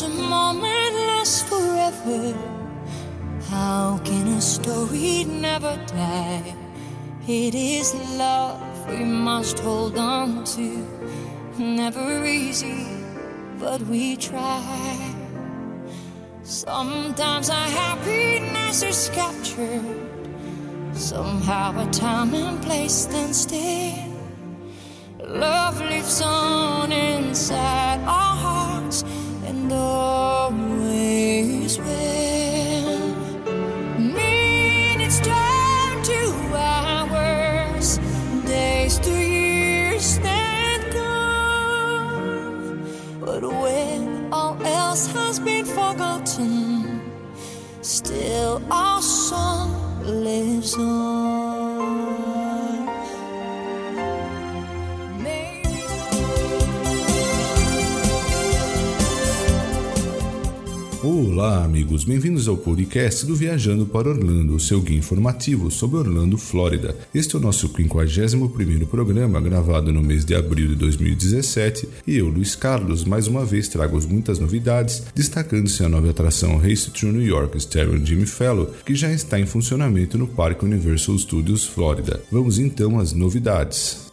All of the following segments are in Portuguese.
does a moment last forever? How can a story never die? It is love we must hold on to. Never easy, but we try. Sometimes our happiness is captured. Somehow a time and place stand still. Love lives on inside still our song lives on. Olá, amigos, bem-vindos ao podcast do Viajando para Orlando, o seu guia informativo sobre Orlando, Flórida. Este é o nosso 51º programa, gravado no mês de abril de 2017, e eu, Luiz Carlos, mais uma vez trago muitas novidades, destacando-se a nova atração Race to New York Stereo Jimmy Fellow, que já está em funcionamento no Parque Universal Studios Flórida. Vamos então às novidades.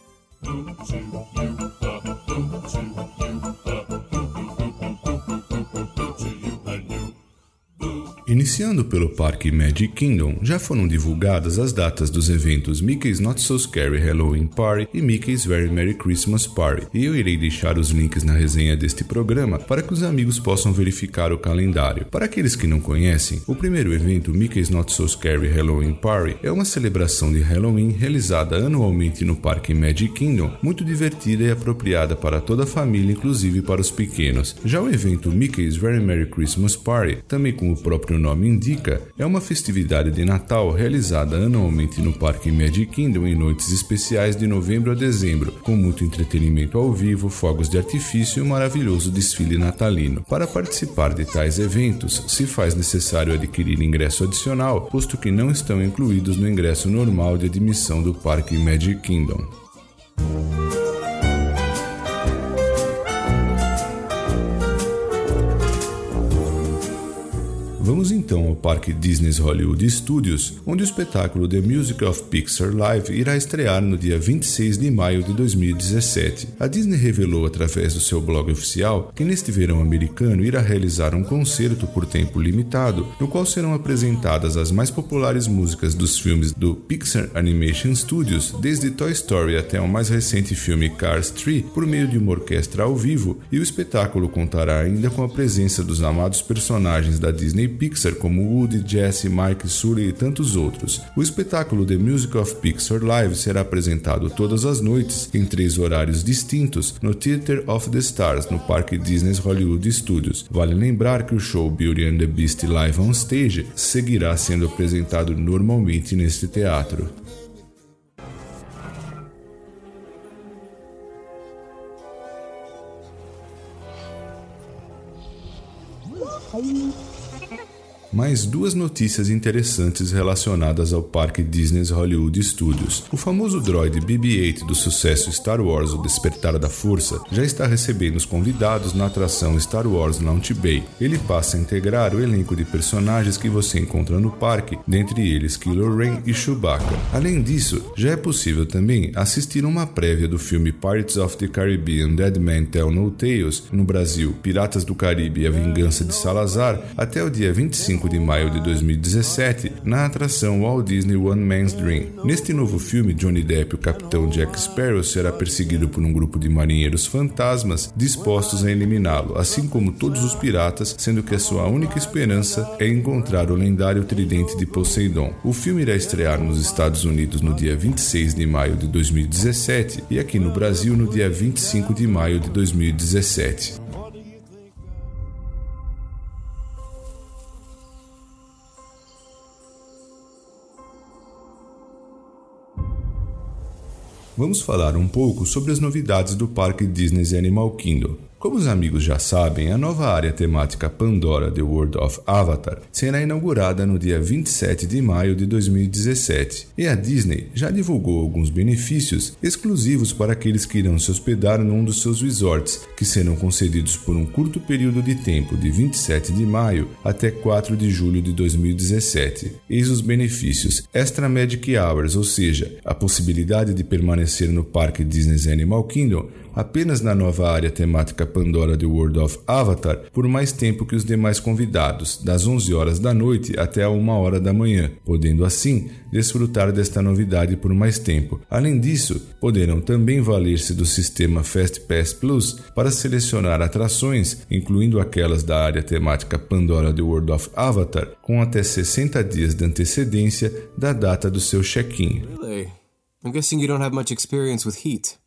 Iniciando pelo Parque Magic Kingdom, já foram divulgadas as datas dos eventos Mickey's Not So Scary Halloween Party e Mickey's Very Merry Christmas Party, e eu irei deixar os links na resenha deste programa para que os amigos possam verificar o calendário. Para aqueles que não conhecem, o primeiro evento Mickey's Not So Scary Halloween Party é uma celebração de Halloween realizada anualmente no Parque Magic Kingdom, muito divertida e apropriada para toda a família, inclusive para os pequenos. Já o evento Mickey's Very Merry Christmas Party, também como o próprio nome indica, é uma festividade de Natal realizada anualmente no Parque Magic Kingdom em noites especiais de novembro a dezembro, com muito entretenimento ao vivo, fogos de artifício e um maravilhoso desfile natalino. Para participar de tais eventos, se faz necessário adquirir ingresso adicional, posto que não estão incluídos no ingresso normal de admissão do Parque Magic Kingdom. Vamos então ao Parque Disney's Hollywood Studios, onde o espetáculo The Music of Pixar Live irá estrear no dia 26 de maio de 2017. A Disney revelou através do seu blog oficial que neste verão americano irá realizar um concerto por tempo limitado, no qual serão apresentadas as mais populares músicas dos filmes do Pixar Animation Studios, desde Toy Story até o mais recente filme Cars 3, por meio de uma orquestra ao vivo, e o espetáculo contará ainda com a presença dos amados personagens da Disney Pixar como Woody, Jesse, Mike, Sully e tantos outros. O espetáculo The Music of Pixar Live será apresentado todas as noites, em três horários distintos, no Theater of the Stars, no Parque Disney's Hollywood Studios. Vale lembrar que o show Beauty and the Beast Live on Stage seguirá sendo apresentado normalmente neste teatro. Ha ha ha! Mais duas notícias interessantes relacionadas ao parque Disney's Hollywood Studios. O famoso droid BB-8 do sucesso Star Wars O Despertar da Força já está recebendo os convidados na atração Star Wars Launch Bay. Ele passa a integrar o elenco de personagens que você encontra no parque, dentre eles Kylo Ren e Chewbacca. Além disso, já é possível também assistir uma prévia do filme Pirates of the Caribbean Dead Man Tell No Tales no Brasil, Piratas do Caribe e a Vingança de Salazar, até o dia 25 de maio de 2017 na atração Walt Disney One Man's Dream. Neste novo filme, Johnny Depp, o capitão Jack Sparrow, será perseguido por um grupo de marinheiros fantasmas dispostos a eliminá-lo, assim como todos os piratas, sendo que a sua única esperança é encontrar o lendário tridente de Poseidon. O filme irá estrear nos Estados Unidos no dia 26 de maio de 2017 e aqui no Brasil no dia 25 de maio de 2017. Vamos falar um pouco sobre as novidades do Parque Disney's Animal Kingdom. Como os amigos já sabem, a nova área temática Pandora The World of Avatar será inaugurada no dia 27 de maio de 2017 e a Disney já divulgou alguns benefícios exclusivos para aqueles que irão se hospedar num dos seus resorts, que serão concedidos por um curto período de tempo de 27 de maio até 4 de julho de 2017. Eis os benefícios: Extra Magic Hours, ou seja, a possibilidade de permanecer no parque Disney's Animal Kingdom apenas na nova área temática Pandora de World of Avatar por mais tempo que os demais convidados, das 11 horas da noite até a 1 hora da manhã, podendo assim desfrutar desta novidade por mais tempo. Além disso, poderão também valer-se do sistema Fast Pass Plus para selecionar atrações, incluindo aquelas da área temática Pandora de World of Avatar, com até 60 dias de antecedência da data do seu check-in. Really? I'm guessing you don't have much experience with heat.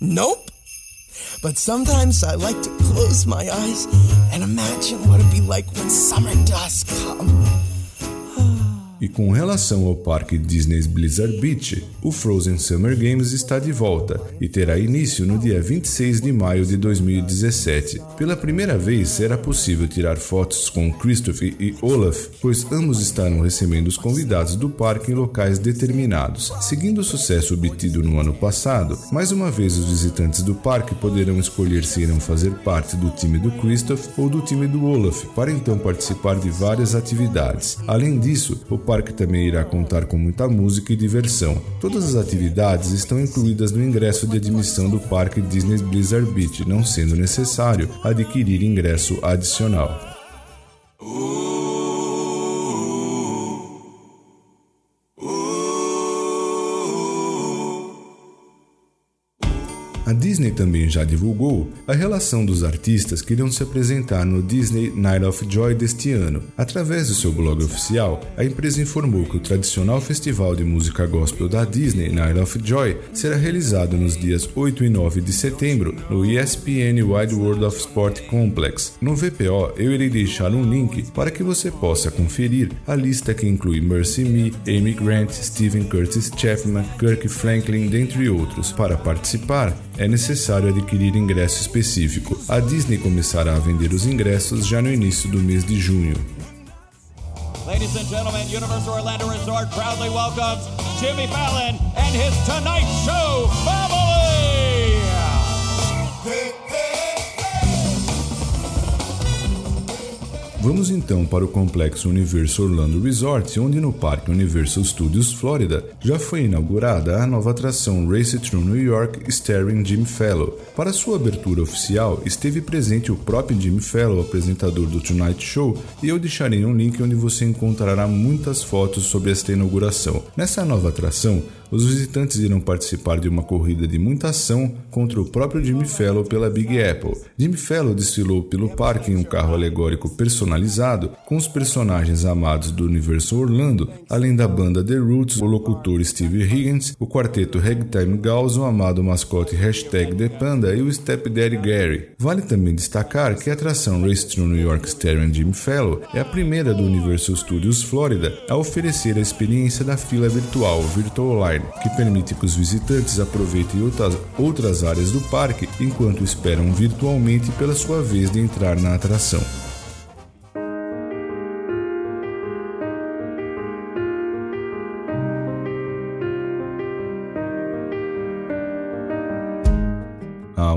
Nope. But sometimes I like to close my eyes and imagine what it'd be like when summer does come. E com relação ao parque Disney's Blizzard Beach, o Frozen Summer Games está de volta e terá início no dia 26 de maio de 2017. Pela primeira vez será possível tirar fotos com Christopher e Olaf, pois ambos estarão recebendo os convidados do parque em locais determinados. Seguindo o sucesso obtido no ano passado, mais uma vez os visitantes do parque poderão escolher se irão fazer parte do time do Christopher ou do time do Olaf, para então participar de várias atividades. Além disso, o parque também irá contar com muita música e diversão. Todas as atividades estão incluídas no ingresso de admissão do parque Disney Blizzard Beach, não sendo necessário adquirir ingresso adicional. A Disney também já divulgou a relação dos artistas que irão se apresentar no Disney Night of Joy deste ano. Através do seu blog oficial, a empresa informou que o tradicional festival de música gospel da Disney Night of Joy será realizado nos dias 8 e 9 de setembro no ESPN Wide World of Sport Complex. No VPO, eu irei deixar um link para que você possa conferir a lista que inclui Mercy Me, Amy Grant, Steven Curtis Chapman, Kirk Franklin, dentre outros. Para participar, é necessário adquirir ingresso específico. A Disney começará a vender os ingressos já no início do mês de junho. Ladies and gentlemen, Universal Orlando Resort proudly welcomes Jimmy Fallon and his Tonight Show family. Vamos então para o complexo Universal Orlando Resort, onde no Parque Universal Studios Florida já foi inaugurada a nova atração Race Through New York starring Jimmy Fallon. Para sua abertura oficial, esteve presente o próprio Jimmy Fallon, apresentador do Tonight Show, e eu deixarei um link onde você encontrará muitas fotos sobre esta inauguração. Nessa nova atração, os visitantes irão participar de uma corrida de muita ação contra o próprio Jimmy Fallon pela Big Apple. Jimmy Fallon desfilou pelo parque em um carro alegórico personalizado com os personagens amados do universo Orlando, além da banda The Roots, o locutor Steve Higgins, o quarteto Ragtime Gauss, o amado mascote Hashtag The Panda e o Stepdaddy Gary. Vale também destacar que a atração Race Through New York Starring Jimmy Fallon é a primeira do Universal Studios Florida a oferecer a experiência da fila virtual Virtual Line que permite que os visitantes aproveitem outras, outras áreas do parque enquanto esperam virtualmente pela sua vez de entrar na atração.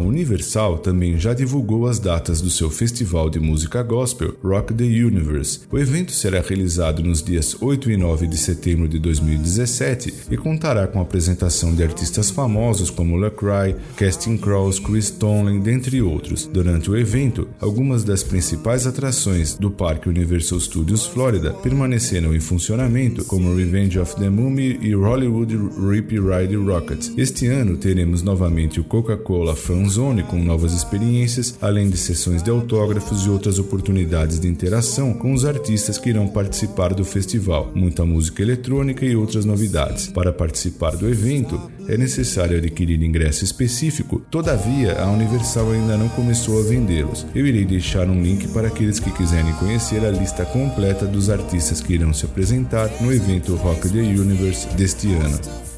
Universal também já divulgou as datas do seu festival de música gospel Rock the Universe. O evento será realizado nos dias 8 e 9 de setembro de 2017 e contará com a apresentação de artistas famosos como LaCry, Casting Crows, Chris Tomlin, dentre outros. Durante o evento, algumas das principais atrações do Parque Universal Studios Florida permaneceram em funcionamento, como Revenge of the Mummy e Hollywood Rip Ride Rocket. Este ano teremos novamente o Coca-Cola Com novas experiências, além de sessões de autógrafos e outras oportunidades de interação com os artistas que irão participar do festival, muita música eletrônica e outras novidades. Para participar do evento, é necessário adquirir ingresso específico, todavia a Universal ainda não começou a vendê-los. Eu irei deixar um link para aqueles que quiserem conhecer a lista completa dos artistas que irão se apresentar no evento Rock the Universe deste ano.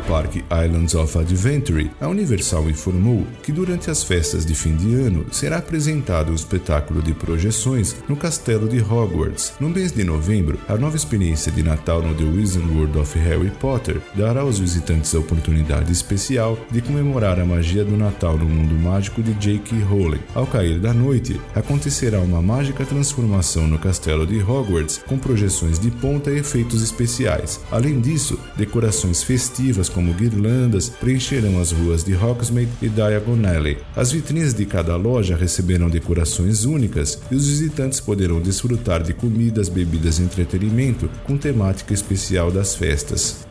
Parque Islands of Adventure, a Universal informou que durante as festas de fim de ano será apresentado o espetáculo de projeções no Castelo de Hogwarts. No mês de novembro, a nova experiência de Natal no The Wizard World of Harry Potter dará aos visitantes a oportunidade especial de comemorar a magia do Natal no mundo mágico de J.K. Rowling. Ao cair da noite, acontecerá uma mágica transformação no Castelo de Hogwarts com projeções de ponta e efeitos especiais. Além disso, decorações festivas como guirlandas preencherão as ruas de Hogsmeade e Diagon Alley. As vitrines de cada loja receberão decorações únicas e os visitantes poderão desfrutar de comidas, bebidas e entretenimento com temática especial das festas.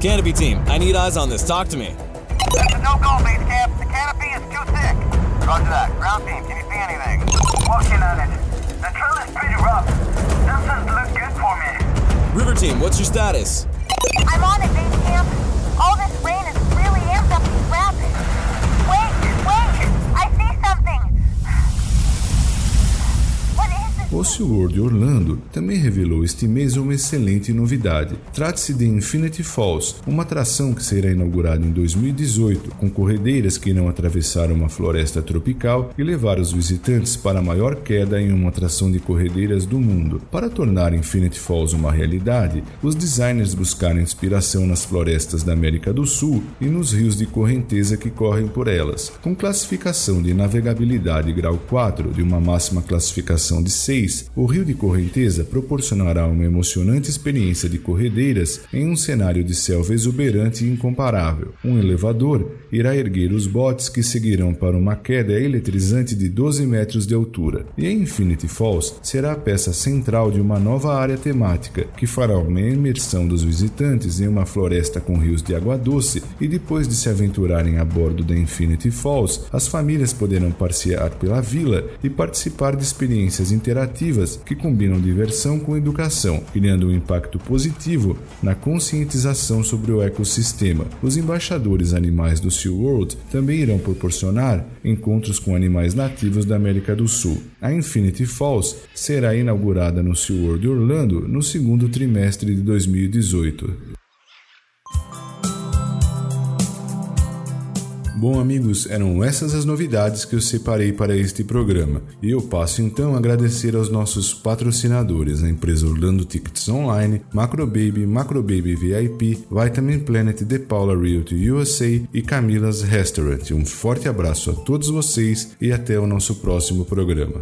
Canopy team, I need eyes on this. Talk to me. no go, base camp. The canopy is too thick. Roger that. Ground team, can you see anything? Working on it. Team, what's your status? I'm on it, base camp. All this O SeaWorld Orlando também revelou este mês uma excelente novidade. Trata-se de Infinity Falls, uma atração que será inaugurada em 2018, com corredeiras que irão atravessar uma floresta tropical e levar os visitantes para a maior queda em uma atração de corredeiras do mundo. Para tornar Infinity Falls uma realidade, os designers buscaram inspiração nas florestas da América do Sul e nos rios de correnteza que correm por elas. Com classificação de navegabilidade grau 4 de uma máxima classificação de 6, o rio de correnteza proporcionará uma emocionante experiência de corredeiras em um cenário de selva exuberante e incomparável. Um elevador irá erguer os botes que seguirão para uma queda eletrizante de 12 metros de altura. E a Infinity Falls será a peça central de uma nova área temática que fará uma imersão dos visitantes em uma floresta com rios de água doce e depois de se aventurarem a bordo da Infinity Falls, as famílias poderão passear pela vila e participar de experiências interativas que combinam diversão com educação, criando um impacto positivo na conscientização sobre o ecossistema. Os embaixadores animais do SeaWorld também irão proporcionar encontros com animais nativos da América do Sul. A Infinity Falls será inaugurada no SeaWorld Orlando no segundo trimestre de 2018. Bom, amigos, eram essas as novidades que eu separei para este programa. E eu passo então a agradecer aos nossos patrocinadores, a empresa Orlando Tickets Online, Macrobaby, Macrobaby VIP, Vitamin Planet, The Paula Realty USA e Camila's Restaurant. Um forte abraço a todos vocês e até o nosso próximo programa.